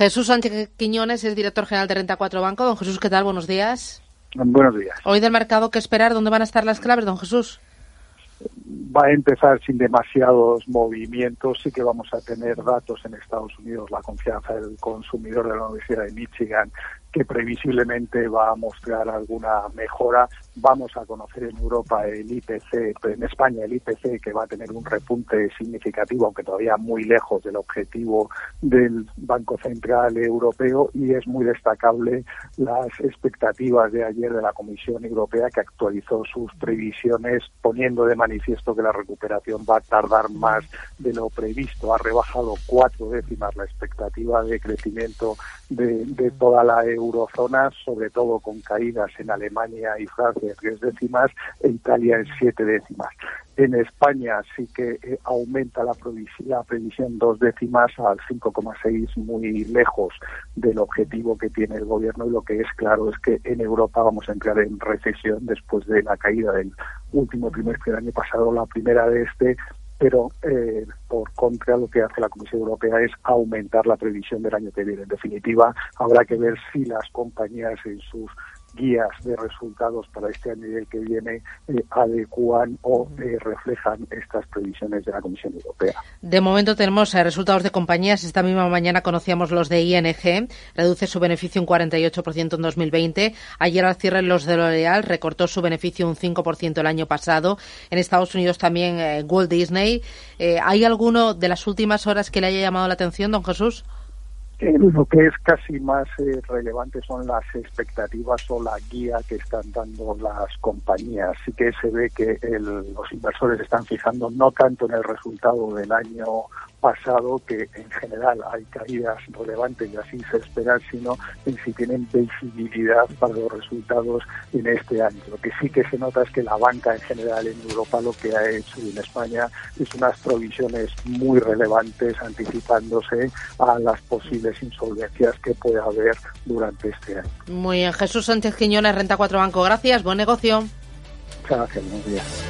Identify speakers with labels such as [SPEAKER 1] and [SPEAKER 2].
[SPEAKER 1] Jesús Sánchez Quiñones es director general de Renta 4 Banco. Don Jesús, ¿qué tal? Buenos días.
[SPEAKER 2] Buenos días.
[SPEAKER 1] Hoy del mercado, ¿qué esperar? ¿Dónde van a estar las claves, don Jesús?
[SPEAKER 2] Va a empezar sin demasiados movimientos. Sí que vamos a tener datos en Estados Unidos, la confianza del consumidor de la Universidad de Michigan, que previsiblemente va a mostrar alguna mejora. Vamos a conocer en Europa el IPC, en España el IPC, que va a tener un repunte significativo, aunque todavía muy lejos del objetivo del Banco Central Europeo. Y es muy destacable las expectativas de ayer de la Comisión Europea, que actualizó sus previsiones, poniendo de manifiesto que la recuperación va a tardar más de lo previsto. Ha rebajado cuatro décimas la expectativa de crecimiento de, de toda la eurozona, sobre todo con caídas en Alemania y Francia en tres décimas e Italia en siete décimas. En España sí que eh, aumenta la, previsión dos décimas al 5,6, muy lejos del objetivo que tiene el gobierno y lo que es claro es que en Europa vamos a entrar en recesión después de la caída del último trimestre del año pasado, la primera de este pero eh, por contra lo que hace la Comisión Europea es aumentar la previsión del año que viene. En definitiva, habrá que ver si las compañías en sus guías de resultados para este año y el que viene eh, adecuan o eh, reflejan estas previsiones de la Comisión Europea.
[SPEAKER 1] De momento tenemos eh, resultados de compañías. Esta misma mañana conocíamos los de ING, reduce su beneficio un 48% en 2020. Ayer al cierre los de L'Oreal recortó su beneficio un 5% el año pasado. En Estados Unidos también Walt Disney. ¿Hay alguno de las últimas horas que le haya llamado la atención, don Jesús?
[SPEAKER 2] Lo que es casi más eh, relevante son las expectativas o la guía que están dando las compañías. Sí que se ve que los inversores están fijando no tanto en el resultado del año pasado, que en general hay caídas relevantes y así se espera, sino en si tienen visibilidad para los resultados en este año. Lo que sí que se nota es que la banca en general en Europa lo que ha hecho y en España es unas provisiones muy relevantes anticipándose a las posibles insolvencias que puede haber durante este año.
[SPEAKER 1] Muy bien, Jesús Sánchez Quiñones, Renta 4 Banco, gracias, buen negocio.
[SPEAKER 2] Muchas gracias, buenos días.